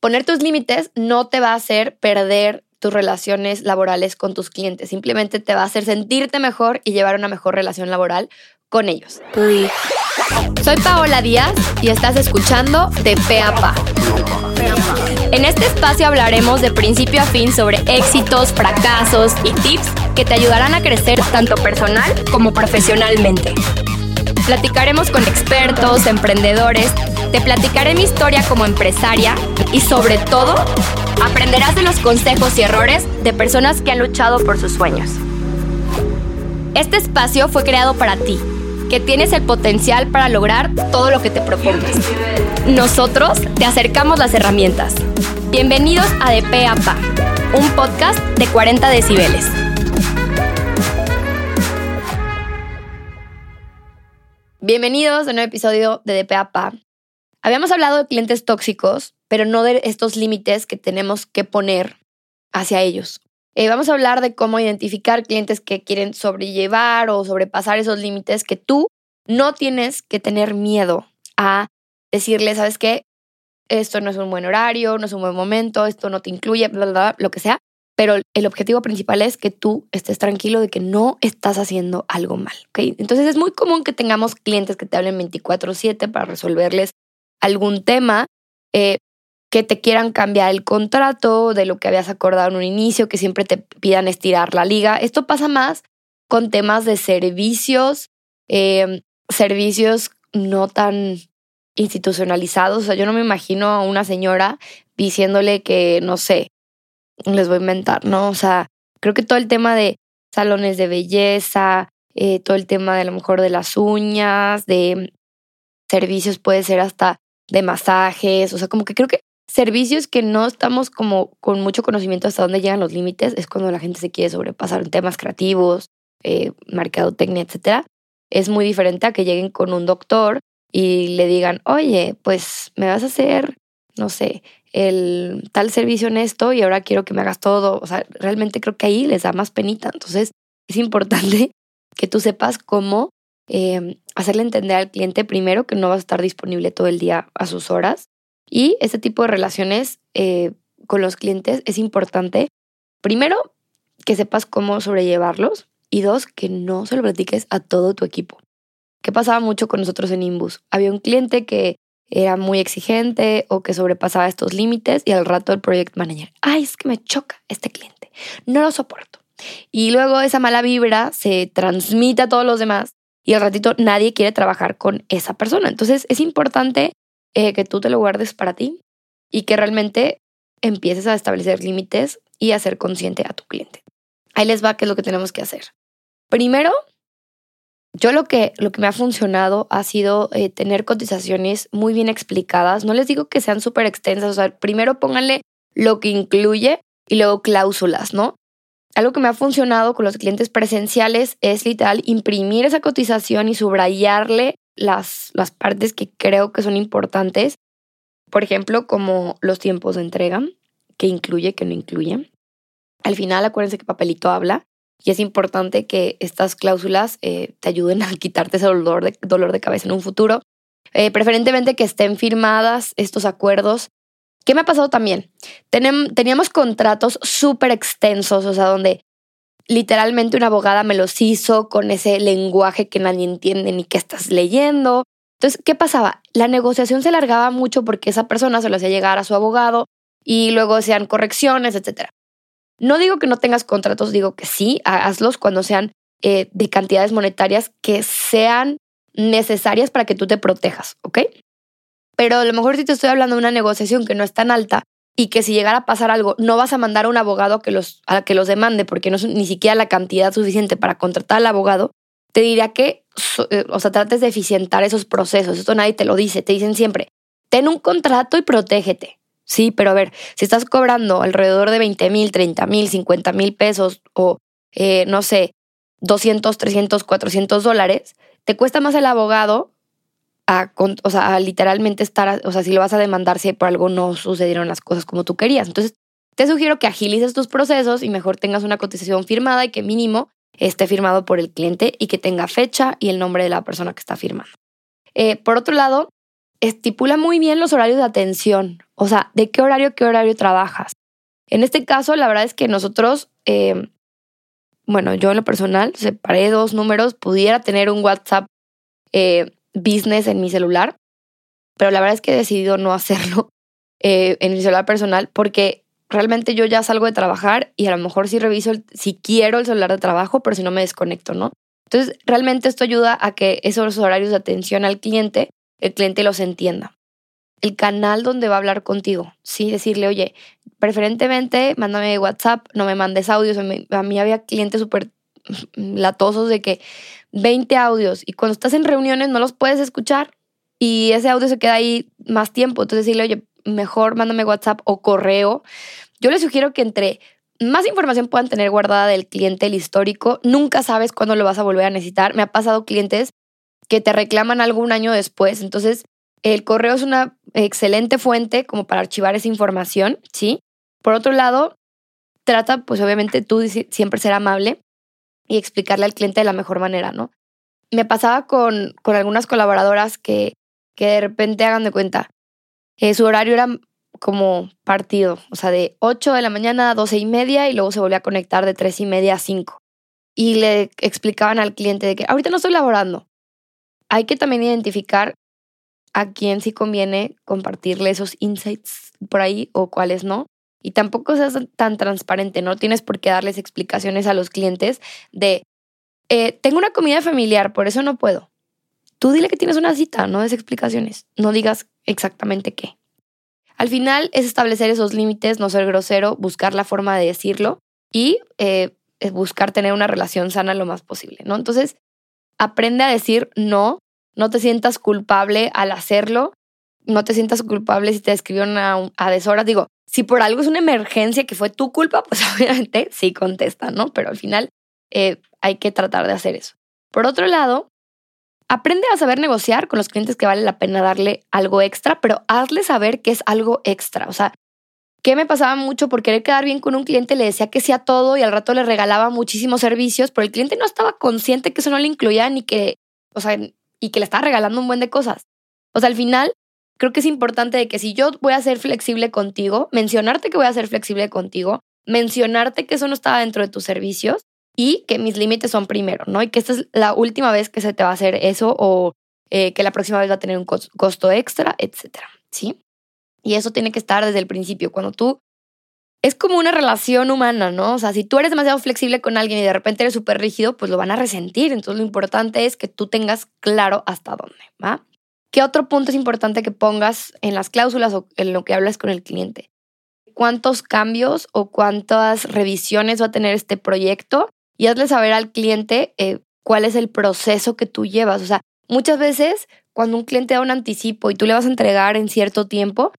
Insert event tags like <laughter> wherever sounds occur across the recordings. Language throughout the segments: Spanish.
Poner tus límites no te va a hacer perder tus relaciones laborales con tus clientes, simplemente te va a hacer sentirte mejor y llevar una mejor relación laboral con ellos. Soy Paola Díaz y estás escuchando De Pe a Pa. En este espacio hablaremos de principio a fin sobre éxitos, fracasos y tips que te ayudarán a crecer tanto personal como profesionalmente. Platicaremos con expertos, emprendedores, te platicaré mi historia como empresaria y sobre todo aprenderás de los consejos y errores de personas que han luchado por sus sueños. Este espacio fue creado para ti, que tienes el potencial para lograr todo lo que te propongas. Nosotros te acercamos las herramientas. Bienvenidos a De un podcast de 40 decibeles. Bienvenidos a un nuevo episodio de De Pe a Pa. Habíamos hablado de clientes tóxicos, pero no de estos límites que tenemos que poner hacia ellos. Eh, vamos a hablar de cómo identificar clientes que quieren sobrellevar o sobrepasar esos límites que tú no tienes que tener miedo a decirle, ¿sabes qué? Esto no es un buen horario, no es un buen momento, esto no te incluye, bla, bla, bla, lo que sea. Pero el objetivo principal es que tú estés tranquilo de que no estás haciendo algo mal. Entonces es muy común que tengamos clientes que te hablen 24/7 para resolverles algún tema, eh, que te quieran cambiar el contrato de lo que habías acordado en un inicio, que siempre te pidan estirar la liga. Esto pasa más con temas de servicios, em, servicios no tan institucionalizados. O sea, yo no me imagino a una señora diciéndole que, no sé, les voy a inventar, ¿no? O sea, creo que todo el tema de salones de belleza, eh, todo el tema de a lo mejor de las uñas, de servicios puede ser hasta de masajes, o sea, como que creo que servicios que no estamos como con mucho conocimiento hasta dónde llegan los límites es cuando la gente se quiere sobrepasar en temas creativos, eh, mercadotecnia, etcétera. Es muy diferente a que lleguen con un doctor y le digan, oye, pues me vas a hacer, no sé, el tal servicio en esto y ahora quiero que me hagas todo. O sea, realmente creo que ahí les da más penita. Entonces, es importante <laughs> que tú sepas cómo eh, hacerle entender al cliente primero que no vas a estar disponible todo el día a sus horas. Y este tipo de relaciones eh, con los clientes es importante, primero, que sepas cómo sobrellevarlos y dos, que no se lo platiques a todo tu equipo. ¿Qué pasaba mucho con nosotros en Imbus? Había un cliente que era muy exigente o que sobrepasaba estos límites y al rato el project manager, ay, es que me choca este cliente, no lo soporto. Y luego esa mala vibra se transmite a todos los demás y al ratito nadie quiere trabajar con esa persona. Entonces es importante eh, que tú te lo guardes para ti y que realmente empieces a establecer límites y a ser consciente a tu cliente. Ahí les va qué es lo que tenemos que hacer. Primero, yo lo que, lo que me ha funcionado ha sido eh, tener cotizaciones muy bien explicadas. No les digo que sean súper extensas, o sea, primero pónganle lo que incluye y luego cláusulas, ¿no? Algo que me ha funcionado con los clientes presenciales es literal imprimir esa cotización y subrayarle las, las partes que creo que son importantes. Por ejemplo, como los tiempos de entrega, que incluye, que no incluye. Al final, acuérdense que papelito habla y es importante que estas cláusulas eh, te ayuden a quitarte ese dolor de, dolor de cabeza en un futuro. Eh, preferentemente que estén firmadas estos acuerdos ¿Qué me ha pasado también? teníamos contratos súper extensos, o sea, donde literalmente una abogada me los hizo con ese lenguaje que nadie entiende ni que estás leyendo. Entonces, ¿qué pasaba? La negociación se alargaba mucho porque esa persona se lo hacía llegar a su abogado y luego hacían correcciones, etc. No digo que no tengas contratos, digo que sí, hazlos cuando sean eh, de cantidades monetarias que sean necesarias para que tú te protejas, ¿ok? Pero a lo mejor si te estoy hablando de una negociación que no es tan alta y que si llegara a pasar algo, no vas a mandar a un abogado a que los, que los demande porque no es ni siquiera la cantidad suficiente para contratar al abogado, te diría que, eh, o sea, trates de eficientar esos procesos. Esto nadie te lo dice. Te dicen siempre, ten un contrato y protégete. Sí, pero a ver, si estás cobrando alrededor de 20 mil, 30 mil, 50 mil pesos o, eh, no sé, 200, 300, 400 dólares, te cuesta más el abogado a, o sea, literalmente estar, o sea, si lo vas a demandar si por algo no sucedieron las cosas como tú querías. Entonces, te sugiero que agilices tus procesos y mejor tengas una cotización firmada y que mínimo esté firmado por el cliente y que tenga fecha y el nombre de la persona que está firmando. Eh, por otro lado, estipula muy bien los horarios de atención, o sea, de qué horario, qué horario trabajas. En este caso, la verdad es que nosotros, eh, bueno, yo en lo personal separé dos números, pudiera tener un WhatsApp eh, business en mi celular, pero la verdad es que he decidido no <laughs> hacerlo eh, en mi celular personal porque realmente yo ya salgo de trabajar y a lo mejor sí reviso si quiero el celular de trabajo, pero si no me desconecto, ¿no? Entonces, realmente esto ayuda a que esos horarios de atención al cliente, el cliente los entienda. El canal donde va a hablar contigo, sí, decirle, oye, preferentemente mándame WhatsApp, no me mandes audios. A mí había clientes súper <laughs> latosos de que 20 audios y cuando estás en reuniones no los puedes escuchar y ese audio se queda ahí más tiempo. Entonces decirle, oye, mejor mándame WhatsApp o correo. Yo les sugiero que entre más información puedan tener guardada del cliente, el histórico, nunca sabes cuándo lo vas a volver a necesitar. Me ha pasado clientes que te reclaman algo un año después. Entonces, el correo es una excelente fuente como para archivar esa información, ¿sí? Por otro lado, trata, pues obviamente tú siempre ser amable y explicarle al cliente de la mejor manera, ¿no? Me pasaba con, con algunas colaboradoras que, que de repente hagan de cuenta, eh, su horario era como partido, o sea, de 8 de la mañana a 12 y media y luego se volvía a conectar de 3 y media a 5. Y le explicaban al cliente de que ahorita no estoy laborando. Hay que también identificar a quién sí conviene compartirle esos insights por ahí o cuáles no. Y tampoco seas tan transparente, no tienes por qué darles explicaciones a los clientes de, eh, tengo una comida familiar, por eso no puedo. Tú dile que tienes una cita, no des explicaciones, no digas exactamente qué. Al final es establecer esos límites, no ser grosero, buscar la forma de decirlo y eh, buscar tener una relación sana lo más posible, ¿no? Entonces, aprende a decir no, no te sientas culpable al hacerlo, no te sientas culpable si te escribieron a, a deshoras. Digo, si por algo es una emergencia que fue tu culpa, pues <laughs> obviamente sí contesta, ¿no? Pero al final eh, hay que tratar de hacer eso. Por otro lado, aprende a saber negociar con los clientes que vale la pena darle algo extra, pero hazle saber que es algo extra. O sea, ¿qué me pasaba mucho por querer quedar bien con un cliente? Le decía que sí a todo y al rato le regalaba muchísimos servicios, pero el cliente no estaba consciente que eso no le incluía ni que, o sea, y que le estaba regalando un buen de cosas. O sea, al final creo que es importante de que si yo voy a ser flexible contigo, mencionarte que voy a ser flexible contigo, mencionarte que eso no estaba dentro de tus servicios y que mis límites son primero, ¿no? Y que esta es la última vez que se te va a hacer eso o eh, que la próxima vez va a tener un costo extra, etcétera, ¿sí? Y eso tiene que estar desde el principio. Cuando tú es como una relación humana, ¿no? O sea, si tú eres demasiado flexible con alguien y de repente eres súper rígido, pues lo van a resentir. Entonces lo importante es que tú tengas claro hasta dónde, ¿va? ¿Qué otro punto es importante que pongas en las cláusulas o en lo que hablas con el cliente? ¿Cuántos cambios o cuántas revisiones va a tener este proyecto? Y hazle saber al cliente eh, cuál es el proceso que tú llevas. O sea, muchas veces cuando un cliente da un anticipo y tú le vas a entregar en cierto tiempo,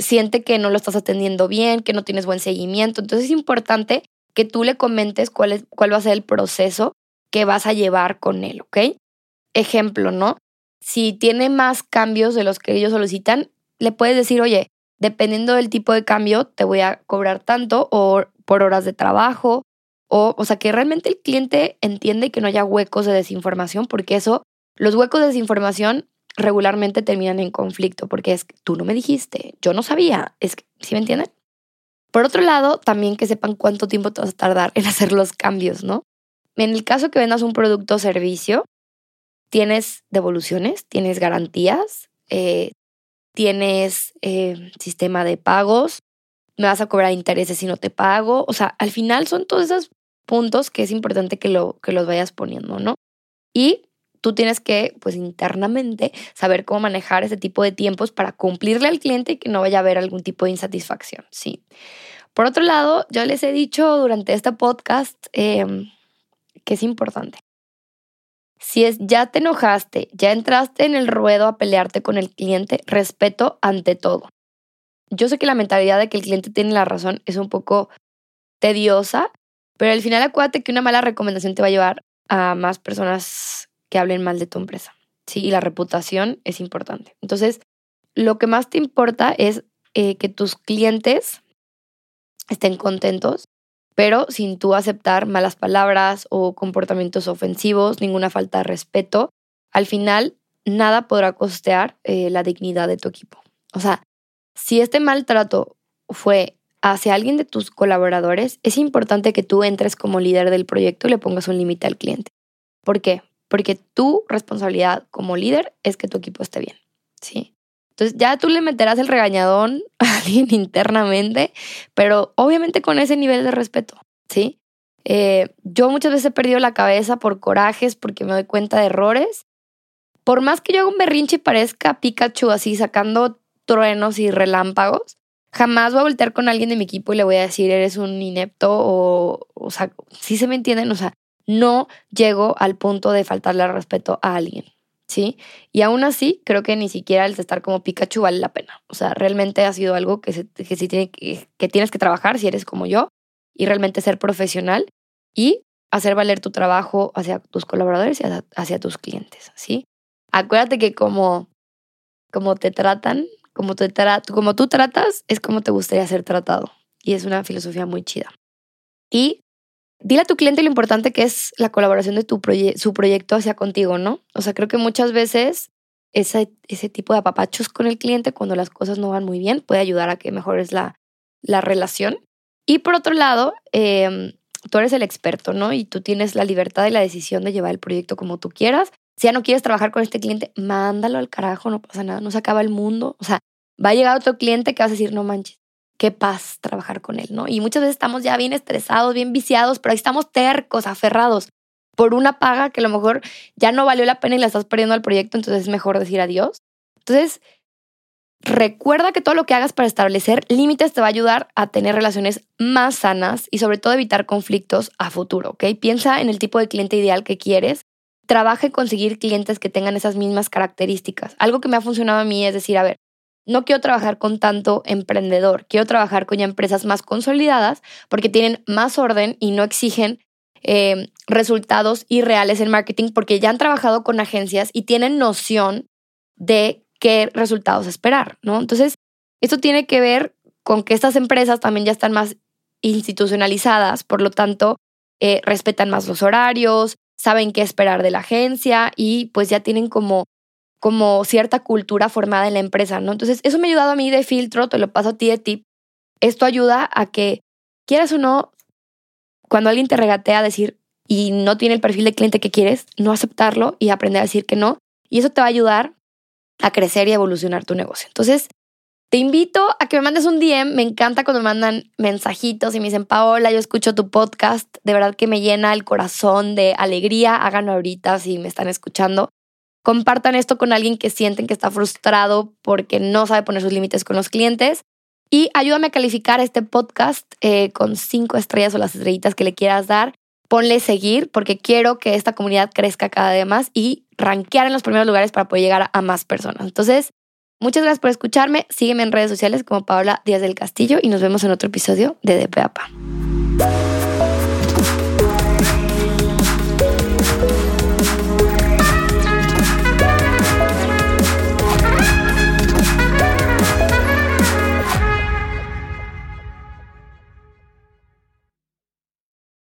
siente que no lo estás atendiendo bien, que no tienes buen seguimiento. Entonces es importante que tú le comentes cuál, es, cuál va a ser el proceso que vas a llevar con él, ¿ok? Ejemplo, ¿no? si tiene más cambios de los que ellos solicitan, le puedes decir, oye, dependiendo del tipo de cambio, te voy a cobrar tanto o por horas de trabajo. O, o sea, que realmente el cliente entiende que no haya huecos de desinformación, porque eso, los huecos de desinformación regularmente terminan en conflicto, porque es tú no me dijiste, yo no sabía, es que, ¿sí me entienden? Por otro lado, también que sepan cuánto tiempo te vas a tardar en <laughs> hacer los cambios, ¿no? En el caso que vendas un producto o servicio, tienes devoluciones, tienes garantías, eh, tienes eh, sistema de pagos, me vas a cobrar intereses si no te pago. O sea, al final son todos esos puntos que es importante que, lo, que los vayas poniendo, ¿no? Y tú tienes que, pues internamente, saber cómo manejar ese tipo de tiempos para cumplirle al cliente y que no vaya a haber algún tipo de insatisfacción, ¿sí? Por otro lado, yo les he dicho durante este podcast em, que es importante si es ya te enojaste, ya entraste en el ruedo a pelearte con el cliente, respeto ante todo. Yo sé que la mentalidad de que el cliente tiene la razón es un poco tediosa, pero al final acuérdate que una mala recomendación te va a llevar a más personas que hablen mal de tu empresa. Sí, y la reputación es importante. Entonces, lo que más te importa es eh, que tus clientes estén contentos pero sin tú aceptar malas palabras o comportamientos ofensivos, ninguna falta de respeto. Al final, nada podrá costear eh, la dignidad de tu equipo. O sea, si este maltrato fue hacia alguien de tus colaboradores, es importante que tú entres como líder del proyecto y le pongas un límite al cliente. ¿Por qué? Porque tu responsabilidad como líder es que tu equipo esté bien, ¿sí? Entonces ya tú le meterás el regañadón <laughs> a alguien internamente, pero obviamente con ese nivel de respeto, ¿sí? Eh, yo muchas veces he perdido la cabeza por corajes, porque me doy cuenta de errores. Por más que yo haga un berrinche y parezca Pikachu así sacando truenos y relámpagos, jamás voy a voltear con alguien de mi equipo y le voy a decir eres un inepto o, o sea, si se me entienden, o sea, no llego al punto de faltarle al respeto a alguien, ¿sí? Y aún así, creo que ni siquiera el estar como Pikachu vale la pena. O sea, realmente ha sido algo que, que, sí tiene, que, que tienes que trabajar si eres como yo y realmente ser profesional y hacer valer tu trabajo hacia tus colaboradores y hacia, tus clientes, ¿sí? Acuérdate que como, como te tratan, como, te como tú tratas, es como te gustaría ser tratado. Y es una filosofía muy chida. Y dile a tu cliente lo importante que es la colaboración de tu su proyecto hacia contigo, ¿no? O sea, creo que muchas veces ese, ese tipo de apapachos con el cliente cuando las cosas no van muy bien puede ayudar a que mejores la, la relación. Y por otro lado, em, tú eres el experto, ¿no? Y tú tienes la libertad y la decisión de llevar el proyecto como tú quieras. Si ya no quieres trabajar con este cliente, mándalo al carajo, no pasa nada, no se acaba el mundo. O sea, va a llegar otro cliente que vas a decir, no manches, qué paz trabajar con él, ¿no? Y muchas veces estamos ya bien estresados, bien viciados, pero ahí estamos tercos, aferrados por una paga que a lo mejor ya no valió la pena y la estás perdiendo al proyecto, entonces es mejor decir adiós. Entonces, recuerda que todo lo que hagas para establecer límites te va a ayudar a tener relaciones más sanas y sobre todo evitar conflictos a futuro, ¿ok? Piensa en el tipo de cliente ideal que quieres. Trabaja en conseguir clientes que tengan esas mismas características. Algo que me ha funcionado a mí es decir, a ver, no quiero trabajar con tanto emprendedor, quiero trabajar con ya empresas más consolidadas porque tienen más orden y no exigen eh, resultados irreales en marketing porque ya han trabajado con agencias y tienen noción de qué resultados esperar, ¿no? Entonces, esto tiene que ver con que estas empresas también ya están más institucionalizadas, por lo tanto, eh, respetan más los horarios, saben qué esperar de la agencia y pues ya tienen como como cierta cultura formada en la empresa, ¿no? Entonces, eso me ha ayudado a mí de filtro, te lo paso a ti de tip. Esto ayuda a que, quieras o no, cuando alguien te regatea decir y no tiene el perfil de cliente que quieres, no aceptarlo y aprender a decir que no. Y eso te va a ayudar a crecer y evolucionar tu negocio. Entonces, te invito a que me mandes un DM. Me encanta cuando me mandan mensajitos y me dicen, Paola, yo escucho tu podcast. De verdad que me llena el corazón de alegría. Háganlo ahorita si me están escuchando. Compartan esto con alguien que sienten que está frustrado porque no sabe poner sus límites con los clientes. Y ayúdame a calificar este podcast eh, con cinco estrellas o las estrellitas que le quieras dar. Ponle seguir porque quiero que esta comunidad crezca cada vez más y rankear en los primeros lugares para poder llegar a más personas. Entonces, muchas gracias por escucharme. Sígueme en redes sociales como Paola Díaz del Castillo y nos vemos en otro episodio de DPAPA.